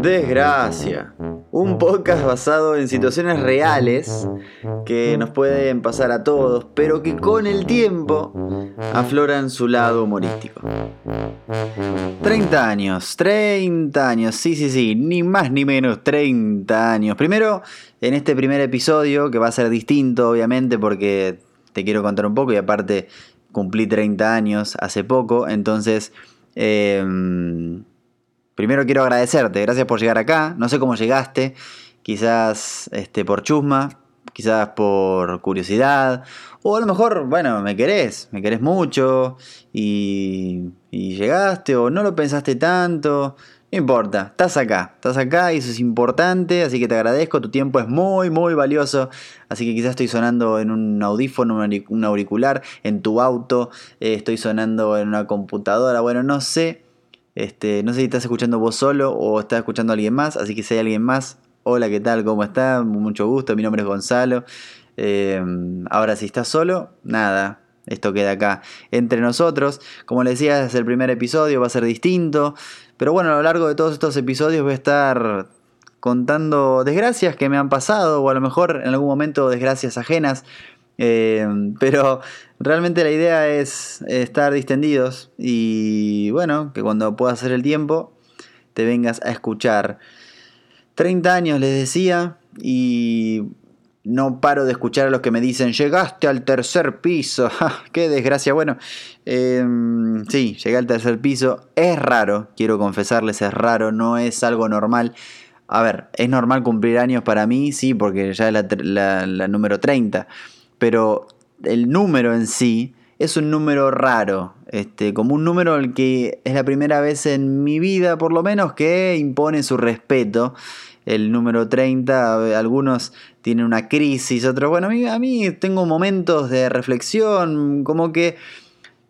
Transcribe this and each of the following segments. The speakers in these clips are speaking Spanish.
Desgracia. Un podcast basado en situaciones reales que nos pueden pasar a todos, pero que con el tiempo afloran su lado humorístico. 30 años, 30 años, sí, sí, sí, ni más ni menos, 30 años. Primero, en este primer episodio, que va a ser distinto, obviamente, porque te quiero contar un poco y aparte cumplí 30 años hace poco, entonces... Em, primero quiero agradecerte, gracias por llegar acá. No sé cómo llegaste, quizás este, por chusma, quizás por curiosidad, o a lo mejor, bueno, me querés, me querés mucho y, y llegaste o no lo pensaste tanto. No importa, estás acá, estás acá y eso es importante, así que te agradezco, tu tiempo es muy, muy valioso, así que quizás estoy sonando en un audífono, un auricular, en tu auto, eh, estoy sonando en una computadora, bueno, no sé, este, no sé si estás escuchando vos solo o estás escuchando a alguien más, así que si hay alguien más, hola, ¿qué tal? ¿Cómo está? Mucho gusto, mi nombre es Gonzalo. Eh, ahora si estás solo, nada, esto queda acá entre nosotros. Como les decía, es el primer episodio, va a ser distinto. Pero bueno, a lo largo de todos estos episodios voy a estar contando desgracias que me han pasado, o a lo mejor en algún momento desgracias ajenas. Eh, pero realmente la idea es estar distendidos y bueno, que cuando pueda hacer el tiempo te vengas a escuchar. 30 años les decía y no paro de escuchar a los que me dicen, llegaste al tercer piso. ¡Qué desgracia! Bueno, em, sí, llegué al tercer piso. Es raro, quiero confesarles, es raro, no es algo normal. A ver, es normal cumplir años para mí, sí, porque ya es la número 30. Pero el número en sí es un número raro. Este, como un número el que es la primera vez en mi vida, por lo menos, que impone su respeto el número 30, algunos tienen una crisis, otros, bueno, a mí, a mí tengo momentos de reflexión, como que...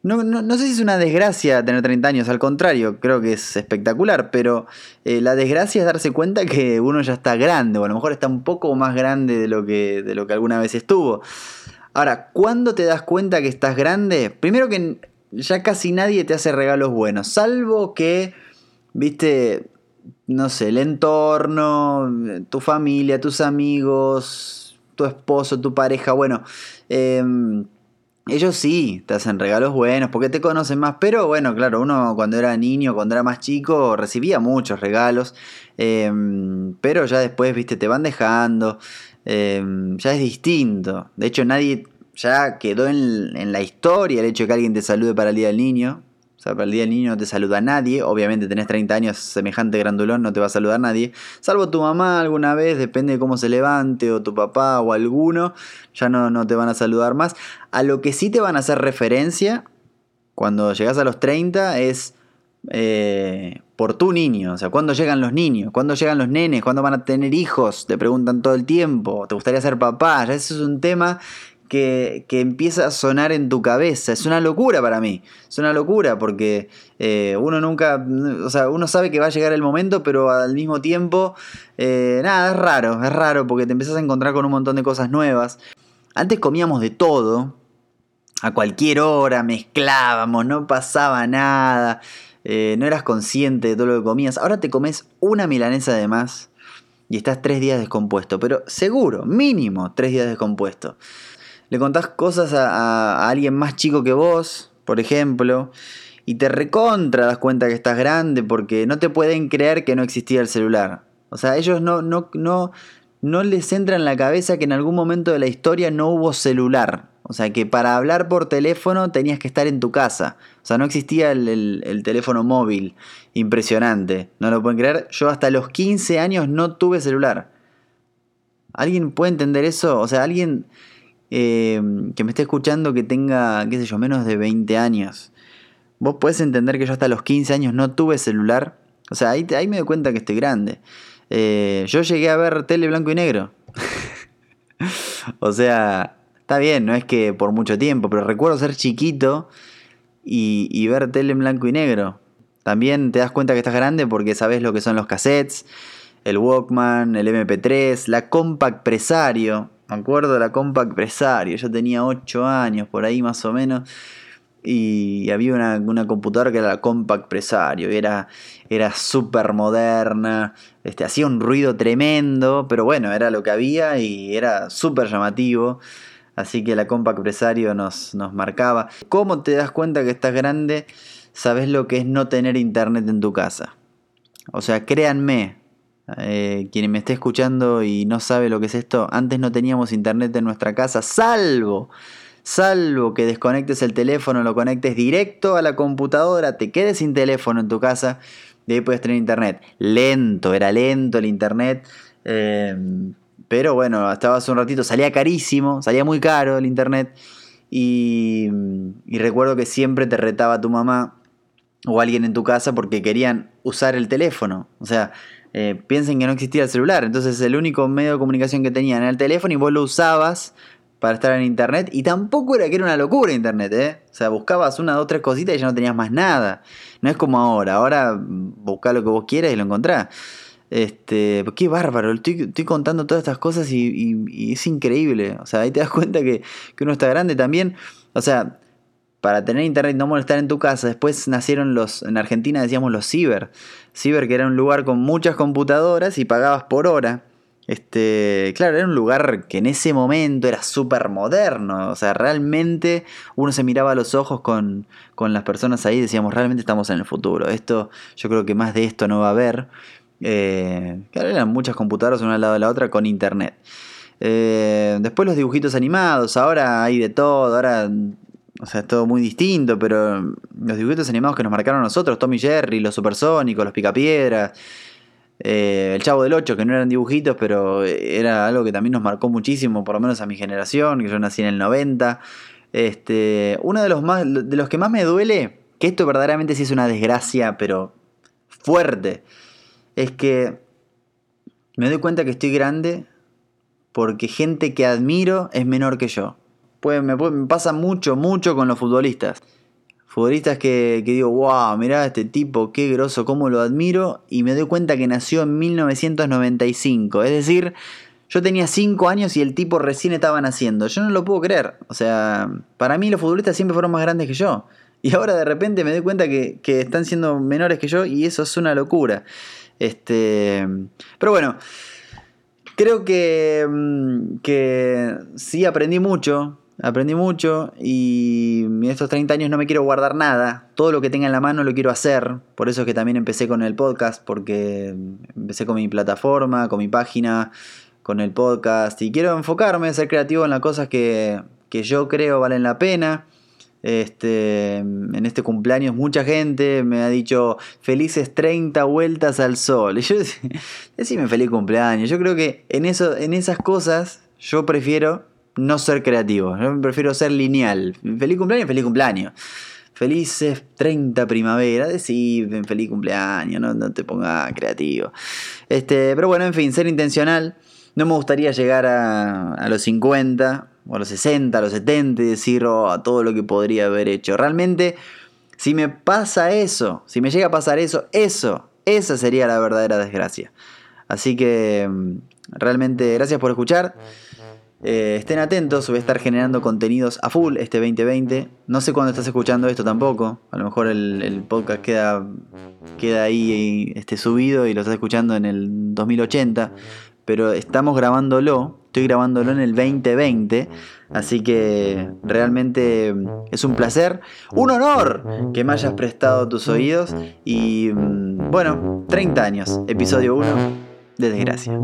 No, sé si es una desgracia tener 30 años, al contrario, creo que es espectacular, pero eh, la desgracia es darse cuenta que uno ya está grande, o a lo mejor está un poco más grande de lo que, de lo que alguna vez estuvo. Ahora, ¿cuándo te das cuenta que estás grande? Primero que ya casi nadie te hace regalos buenos, salvo que, viste, no sé, el entorno, tu familia, tus amigos, tu esposo, tu pareja, bueno, em, ellos sí te hacen regalos buenos porque te conocen más, pero bueno, claro, uno cuando era niño, cuando era más chico, recibía muchos regalos, em, pero ya después, viste, te van dejando, em, ya es distinto. De hecho, nadie ya quedó en, en la historia el hecho de que alguien te salude para el Día del Niño. O sea, para el Día del Niño no te saluda nadie. Obviamente tenés 30 años, semejante grandulón, no te va a saludar nadie. Salvo tu mamá alguna vez, depende de cómo se levante, o tu papá o alguno, ya no, no te van a saludar más. A lo que sí te van a hacer referencia cuando llegas a los 30 es eh, por tu niño. O sea, ¿cuándo llegan los niños? ¿Cuándo llegan los nenes? ¿Cuándo van a tener hijos? Te preguntan todo el tiempo. ¿Te gustaría ser papá? Ya eso es un tema que, empieza a sonar en tu cabeza. Es una locura para mí. Es una locura porque eh, uno nunca, o sea, uno sabe que va a llegar el momento, pero al mismo tiempo, eh, nada, es raro, es raro porque te empiezas a encontrar con un montón de cosas nuevas. Antes comíamos de todo, a cualquier hora, mezclábamos, no pasaba nada, eh, no eras consciente de todo lo que comías. Ahora te comes una milanesa de más y estás tres días descompuesto, pero seguro, mínimo tres días descompuesto le contás cosas a, alguien más chico que vos, por ejemplo, y te recontra das cuenta que estás grande porque no te pueden creer que no existía el celular. O sea, ellos no, no, no, no les entra en la cabeza que en algún momento de la historia no hubo celular. O sea, que para hablar por teléfono tenías que estar en tu casa. O sea, no existía el, el, teléfono móvil. Impresionante. ¿No lo pueden creer? Yo hasta los 15 años no tuve celular. ¿Alguien puede entender eso? O sea, alguien eh, que me esté escuchando que tenga, qué sé yo, menos de 20 años. Vos podés entender que yo hasta los 15 años no tuve celular. O sea, ahí, ahí me doy cuenta que estoy grande. Eh, yo llegué a ver tele blanco y negro. o sea, está bien, no es que por mucho tiempo, pero recuerdo ser chiquito y, y ver tele en blanco y negro. También te das cuenta que estás grande porque sabes lo que son los cassettes, el Walkman, el MP3, la Compact Presario. Me acuerdo de la Compact Presario, yo tenía 8 años, por ahí más o menos. y había una, computadora que era la Compact Presario, era, era súper moderna, este, hacía un ruido tremendo, pero bueno, era lo que había y era súper llamativo. Así que la Compact Presario nos, nos marcaba. ¿Cómo te das cuenta que estás grande? Sabes lo que es no tener internet en tu casa. O sea, créanme, eh, quien me esté escuchando y no sabe lo que es esto, antes no teníamos internet en nuestra casa, salvo salvo que desconectes el teléfono, lo conectes directo a la computadora, te quedes sin teléfono en tu casa y ahí puedes tener internet. Lento, era lento el internet. Eh, pero bueno, estaba hace un ratito, salía carísimo, salía muy caro el internet. Y, recuerdo que siempre te retaba tu mamá o alguien en tu casa porque querían usar el teléfono. O sea, eh, piensen que no existía el celular. Entonces el único medio de comunicación que tenían era el teléfono y vos lo usabas para estar en internet. Y tampoco era que era una locura internet, ¿eh? O sea, buscabas una, dos, tres cositas y ya no tenías más nada. No es como ahora. Ahora busca lo que vos quieras y lo encontrás. Este, qué bárbaro, estoy, contando todas estas cosas y, es increíble. O sea, ahí te das cuenta que, que, uno está grande también. O sea, para tener internet y no molestar en tu casa, después nacieron los, en Argentina decíamos los ciber. Ciber que era un lugar con muchas computadoras y pagabas por hora. Este, claro, era un lugar que en ese momento era súper moderno. O sea, realmente uno se miraba a los ojos con, las personas ahí y decíamos, realmente estamos en el futuro. Esto, yo creo que más de esto no va a haber. Eh, claro, eran muchas computadoras una al lado de la otra con internet. Eh, después los dibujitos animados, ahora hay de todo, ahora o sea, es todo muy distinto, pero los dibujitos animados que nos marcaron a nosotros, Tommy Jerry, los supersónicos, los picapiedras, eh, el Chavo del 8, que no eran dibujitos, pero era algo que también nos marcó muchísimo, por lo menos a mi generación, que yo nací en el 90. Este, uno de los, más, de los que más me duele, que esto verdaderamente sí es una desgracia, pero fuerte, es que me doy cuenta que estoy grande porque gente que admiro es menor que yo. Pues me, pasa mucho, mucho con los futbolistas futbolistas que, digo, wow, mirá este tipo, qué groso, cómo lo admiro, y me doy cuenta que nació en 1995. Es decir, yo tenía 5 años y el tipo recién estaba naciendo. Yo no lo puedo creer. O sea, para mí los futbolistas siempre fueron más grandes que yo. Y ahora de repente me doy cuenta que, están siendo menores que yo y eso es una locura. Este, pero bueno, creo que, mm, que sí aprendí mucho aprendí mucho y en estos 30 años no me quiero guardar nada. Todo lo que tenga en la mano lo quiero hacer. Por eso es que también empecé con el podcast, porque empecé con mi plataforma, con mi página, con el podcast. Y quiero enfocarme, ser creativo en las cosas que, yo creo valen la pena. Este, en este cumpleaños mucha gente me ha dicho felices 30 vueltas al sol. Y yo decime feliz cumpleaños. Yo creo que en, eso, en esas cosas yo prefiero no ser creativo. Yo prefiero ser lineal. Feliz cumpleaños, feliz cumpleaños. Felices 30 primavera, decir feliz cumpleaños, no, te pongas creativo. Este, pero bueno, en fin, ser intencional. No me gustaría llegar a, los 50, o a los 60, a los 70 y decir oh, a todo lo que podría haber hecho. Realmente, si me pasa eso, si me llega a pasar eso, eso, esa sería la verdadera desgracia. Así que mm, realmente gracias por escuchar. Eh, estén atentos, voy a estar generando contenidos a full este 2020. No sé cuándo estás escuchando esto tampoco. A lo mejor el, podcast queda, queda ahí este, subido y lo estás escuchando en el 2080. Pero estamos grabándolo, estoy grabándolo en el 2020. Así que realmente es un placer, un honor que me hayas prestado tus oídos. Y mm, bueno, 30 años, episodio 1 de Desgracia.